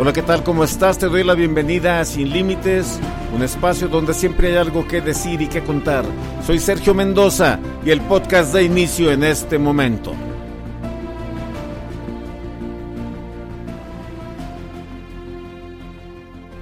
Hola, ¿qué tal? ¿Cómo estás? Te doy la bienvenida a Sin Límites, un espacio donde siempre hay algo que decir y que contar. Soy Sergio Mendoza y el podcast da inicio en este momento.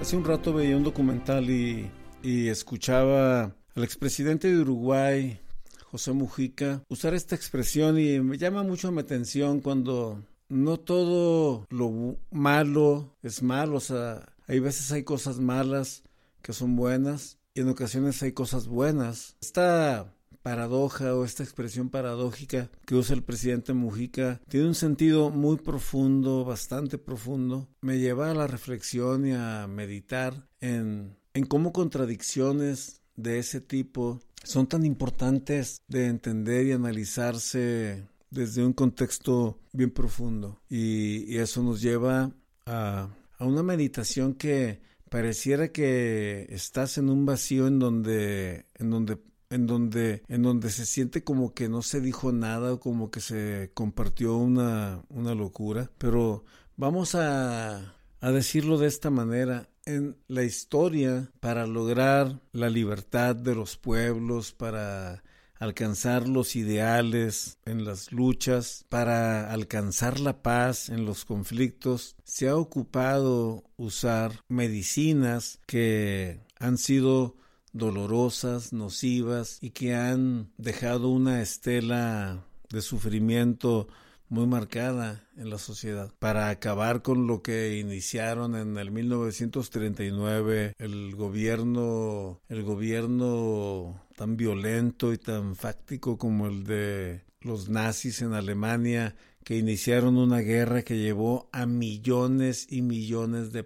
Hace un rato veía un documental y, y escuchaba al expresidente de Uruguay, José Mujica, usar esta expresión y me llama mucho mi atención cuando no todo lo malo es malo, o sea, hay veces hay cosas malas que son buenas y en ocasiones hay cosas buenas. Esta paradoja o esta expresión paradójica que usa el presidente Mujica tiene un sentido muy profundo, bastante profundo. Me lleva a la reflexión y a meditar en, en cómo contradicciones de ese tipo son tan importantes de entender y analizarse desde un contexto bien profundo. Y, eso nos lleva a, a, una meditación que pareciera que estás en un vacío en donde, en donde en donde, en donde se siente como que no se dijo nada o como que se compartió una, una locura. Pero vamos a, a decirlo de esta manera. En la historia, para lograr la libertad de los pueblos, para alcanzar los ideales en las luchas, para alcanzar la paz en los conflictos, se ha ocupado usar medicinas que han sido dolorosas, nocivas y que han dejado una estela de sufrimiento muy marcada en la sociedad. Para acabar con lo que iniciaron en el 1939 el gobierno el gobierno tan violento y tan fáctico como el de los nazis en Alemania que iniciaron una guerra que llevó a millones y millones de,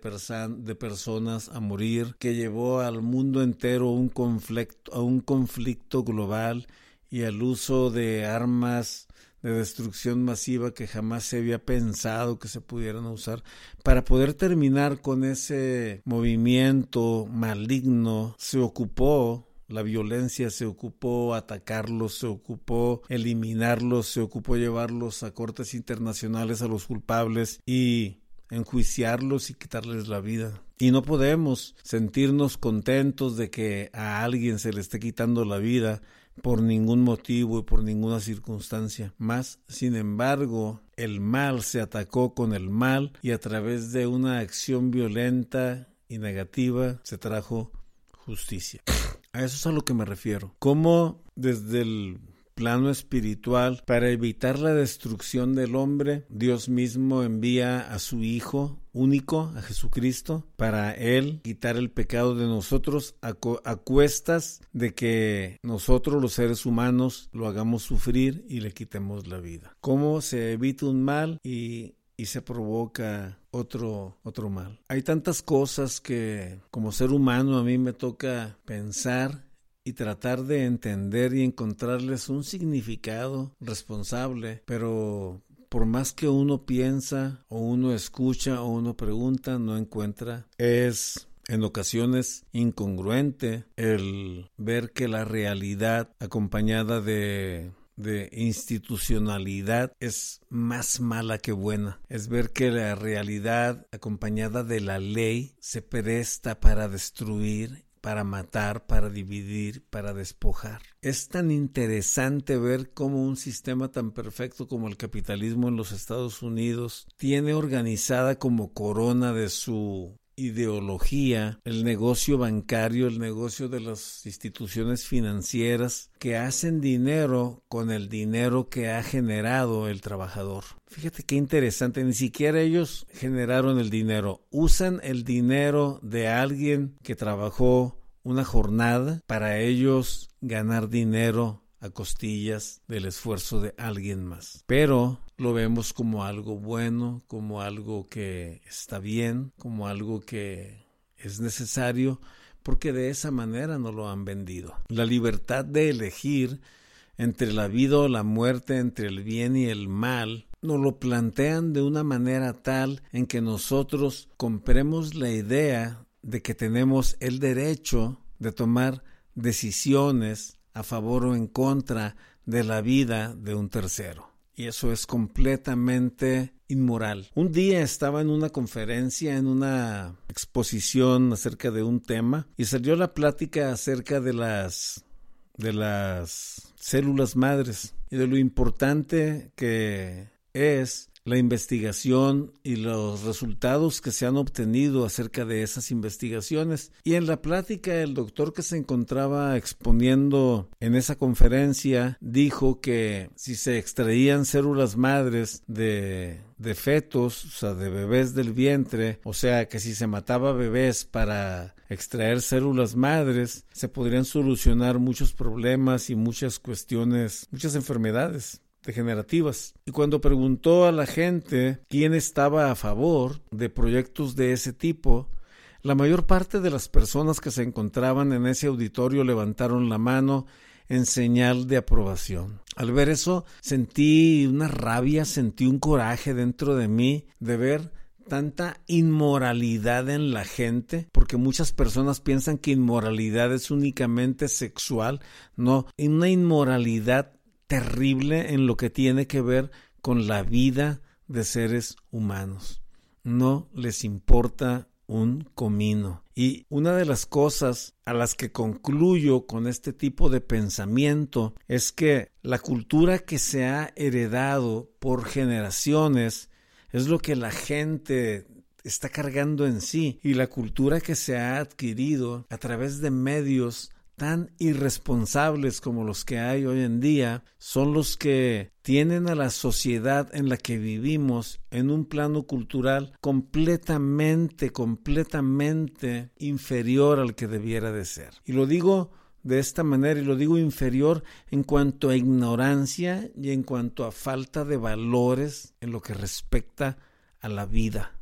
de personas a morir, que llevó al mundo entero un conflicto, a un conflicto global y al uso de armas de destrucción masiva que jamás se había pensado que se pudieran usar. Para poder terminar con ese movimiento maligno, se ocupó la violencia, se ocupó atacarlos, se ocupó eliminarlos, se ocupó llevarlos a cortes internacionales a los culpables y enjuiciarlos y quitarles la vida. Y no podemos sentirnos contentos de que a alguien se le esté quitando la vida por ningún motivo y por ninguna circunstancia. Más, sin embargo, el mal se atacó con el mal y a través de una acción violenta y negativa se trajo justicia. A eso es a lo que me refiero. Cómo desde el plano espiritual, para evitar la destrucción del hombre, Dios mismo envía a su Hijo único, a Jesucristo, para Él quitar el pecado de nosotros a, cuestas de que nosotros los seres humanos lo hagamos sufrir y le quitemos la vida. ¿Cómo se evita un mal y y se provoca otro, otro mal. Hay tantas cosas que como ser humano a mí me toca pensar y tratar de entender y encontrarles un significado responsable, pero por más que uno piensa o uno escucha o uno pregunta, no encuentra. Es en ocasiones incongruente el ver que la realidad acompañada de de institucionalidad es más mala que buena. Es ver que la realidad acompañada de la ley se presta para destruir para matar, para dividir, para despojar. Es tan interesante ver cómo un sistema tan perfecto como el capitalismo en los Estados Unidos tiene organizada como corona de su ideología, el negocio bancario, el negocio de las instituciones financieras que hacen dinero con el dinero que ha generado el trabajador. Fíjate qué interesante, ni siquiera ellos generaron el dinero, usan el dinero de alguien que trabajó una jornada para ellos ganar dinero a costillas del esfuerzo de alguien más. Pero lo vemos como algo bueno, como algo que está bien, como algo que es necesario, porque de esa manera no lo han vendido. La libertad de elegir entre la vida o la muerte, entre el bien y el mal, nos lo plantean de una manera tal en que nosotros compremos la idea de que tenemos el derecho de tomar decisiones a favor o en contra de la vida de un tercero. Y eso es completamente inmoral. Un día estaba en una conferencia, en una exposición acerca de un tema, y salió la plática acerca de las de las células madres y de lo importante que es la investigación y los resultados que se han obtenido acerca de esas investigaciones. Y en la plática el doctor que se encontraba exponiendo en esa conferencia dijo que si se extraían células madres de, de fetos, o sea, de bebés del vientre, o sea, que si se mataba bebés para extraer células madres, se podrían solucionar muchos problemas y muchas cuestiones, muchas enfermedades degenerativas. Y cuando preguntó a la gente quién estaba a favor de proyectos de ese tipo, la mayor parte de las personas que se encontraban en ese auditorio levantaron la mano en señal de aprobación. Al ver eso sentí una rabia, sentí un coraje dentro de mí de ver tanta inmoralidad en la gente, porque muchas personas piensan que inmoralidad es únicamente sexual, no, una inmoralidad terrible en lo que tiene que ver con la vida de seres humanos. No les importa un comino. Y una de las cosas a las que concluyo con este tipo de pensamiento es que la cultura que se ha heredado por generaciones es lo que la gente está cargando en sí y la cultura que se ha adquirido a través de medios tan irresponsables como los que hay hoy en día son los que tienen a la sociedad en la que vivimos en un plano cultural completamente, completamente inferior al que debiera de ser. Y lo digo de esta manera y lo digo inferior en cuanto a ignorancia y en cuanto a falta de valores en lo que respecta a la vida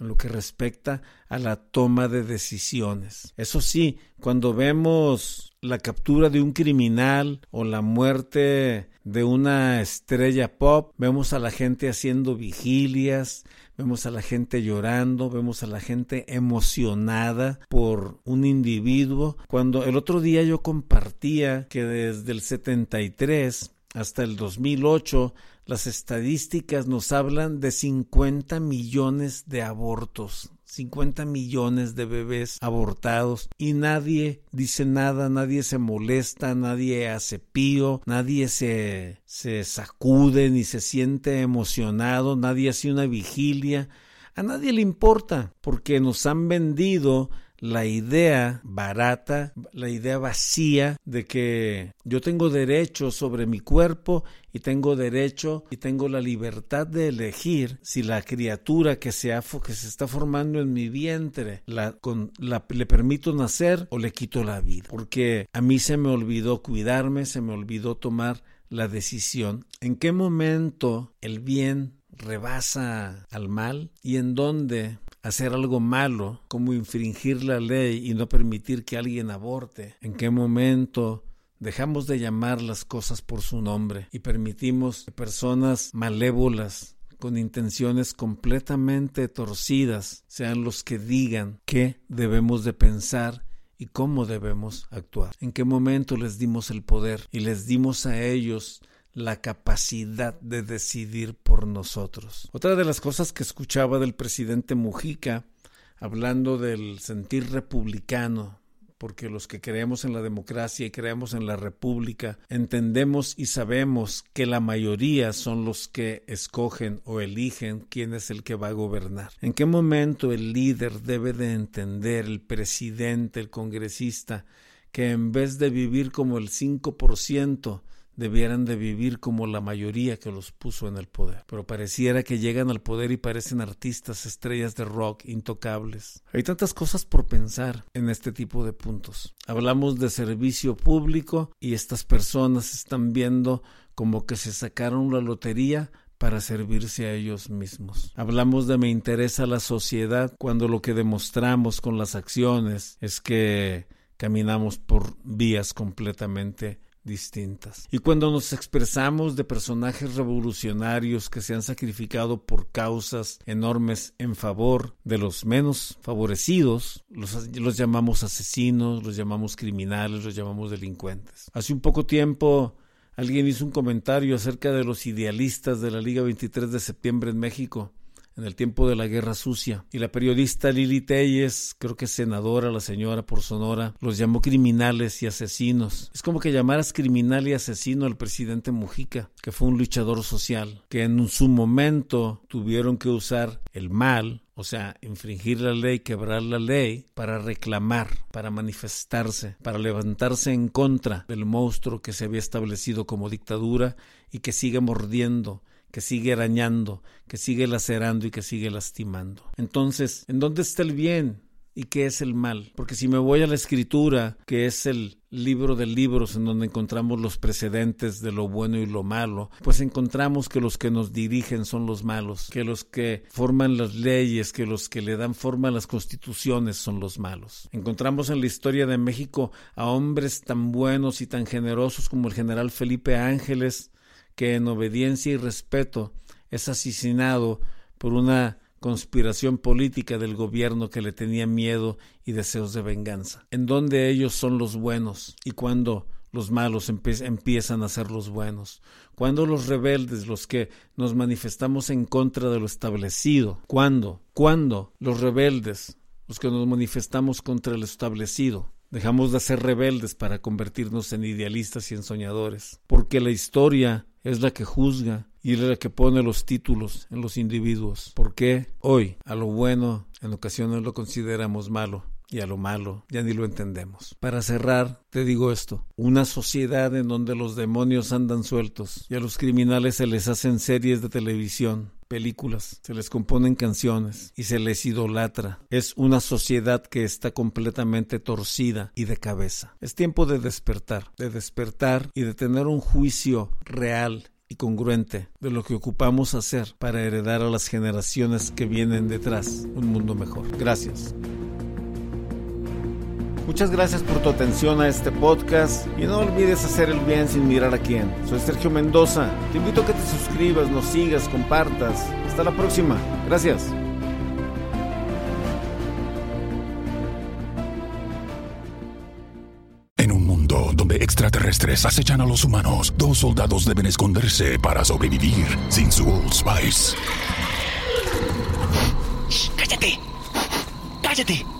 en lo que respecta a la toma de decisiones. Eso sí, cuando vemos la captura de un criminal o la muerte de una estrella pop, vemos a la gente haciendo vigilias, vemos a la gente llorando, vemos a la gente emocionada por un individuo. Cuando el otro día yo compartía que desde el 73 hasta el 2008 las estadísticas nos hablan de 50 millones de abortos, 50 millones de bebés abortados y nadie dice nada, nadie se molesta, nadie hace pío, nadie se, se sacude ni se siente emocionado, nadie hace una vigilia. A nadie le importa porque nos han vendido la idea barata, la idea vacía de que yo tengo derecho sobre mi cuerpo y tengo derecho y tengo la libertad de elegir si la criatura que se, que se está formando en mi vientre la, con, la, le permito nacer o le quito la vida. Porque a mí se me olvidó cuidarme, se me olvidó tomar la decisión. ¿En qué momento el bien rebasa al mal y en dónde hacer algo malo, como infringir la ley y no permitir que alguien aborte? ¿En qué momento dejamos de llamar las cosas por su nombre y permitimos que personas malévolas con intenciones completamente torcidas sean los que digan qué debemos de pensar y cómo debemos actuar. En qué momento les dimos el poder y les dimos a ellos la capacidad de decidir por nosotros. Otra de las cosas que escuchaba del presidente Mujica, hablando del sentir republicano, porque los que creemos en la democracia y creemos en la república, entendemos y sabemos que la mayoría son los que escogen o eligen quién es el que va a gobernar. ¿En qué momento el líder debe de entender, el presidente, el congresista, que en vez de vivir como el 5%, debieran de vivir como la mayoría que los puso en el poder. Pero pareciera que llegan al poder y parecen artistas, estrellas de rock intocables. Hay tantas cosas por pensar en este tipo de puntos. Hablamos de servicio público y estas personas están viendo como que se sacaron la lotería para servirse a ellos mismos. Hablamos de me interesa la sociedad cuando lo que demostramos con las acciones es que caminamos por vías completamente distintas. Y cuando nos expresamos de personajes revolucionarios que se han sacrificado por causas enormes en favor de los menos favorecidos, los, los, llamamos asesinos, los llamamos criminales, los llamamos delincuentes. Hace un poco tiempo alguien hizo un comentario acerca de los idealistas de la Liga 23 de septiembre en México en el tiempo de la Guerra Sucia. Y la periodista Lili Telles, creo que senadora, la señora por Sonora, los llamó criminales y asesinos. Es como que llamaras criminal y asesino al presidente Mujica, que fue un luchador social, que en su momento tuvieron que usar el mal, o sea, infringir la ley, quebrar la ley, para reclamar, para manifestarse, para levantarse en contra del monstruo que se había establecido como dictadura y que sigue mordiendo que sigue arañando, que sigue lacerando y que sigue lastimando. Entonces, ¿en dónde está el bien? ¿Y qué es el mal? Porque si me voy a la escritura, que es el libro de libros en donde encontramos los precedentes de lo bueno y lo malo, pues encontramos que los que nos dirigen son los malos, que los que forman las leyes, que los que le dan forma a las constituciones son los malos. Encontramos en la historia de México a hombres tan buenos y tan generosos como el general Felipe Ángeles, que en obediencia y respeto es asesinado por una conspiración política del gobierno que le tenía miedo y deseos de venganza, en donde ellos son los buenos y cuando los malos empiezan a ser los buenos, cuando los rebeldes, los que nos manifestamos en contra de lo establecido, cuando, cuando los rebeldes, los que nos manifestamos contra lo establecido, dejamos de ser rebeldes para convertirnos en idealistas y en soñadores, porque la historia es la que juzga y es la que pone los títulos en los individuos. Porque hoy a lo bueno en ocasiones lo consideramos malo y a lo malo ya ni lo entendemos. Para cerrar, te digo esto, una sociedad en donde los demonios andan sueltos y a los criminales se les hacen series de televisión, películas, se les componen canciones y se les idolatra. Es una sociedad que está completamente torcida y de cabeza. Es tiempo de despertar, de despertar y de tener un juicio real y congruente de lo que ocupamos hacer para heredar a las generaciones que vienen detrás un mundo mejor. Gracias. Muchas gracias por tu atención a este podcast y no olvides hacer el bien sin mirar a quién. Soy Sergio Mendoza. Te invito a que te suscribas, nos sigas, compartas. Hasta la próxima. Gracias. En un mundo donde extraterrestres acechan a los humanos, dos soldados deben esconderse para sobrevivir sin su Old Spice. ¡Cállate! ¡Cállate!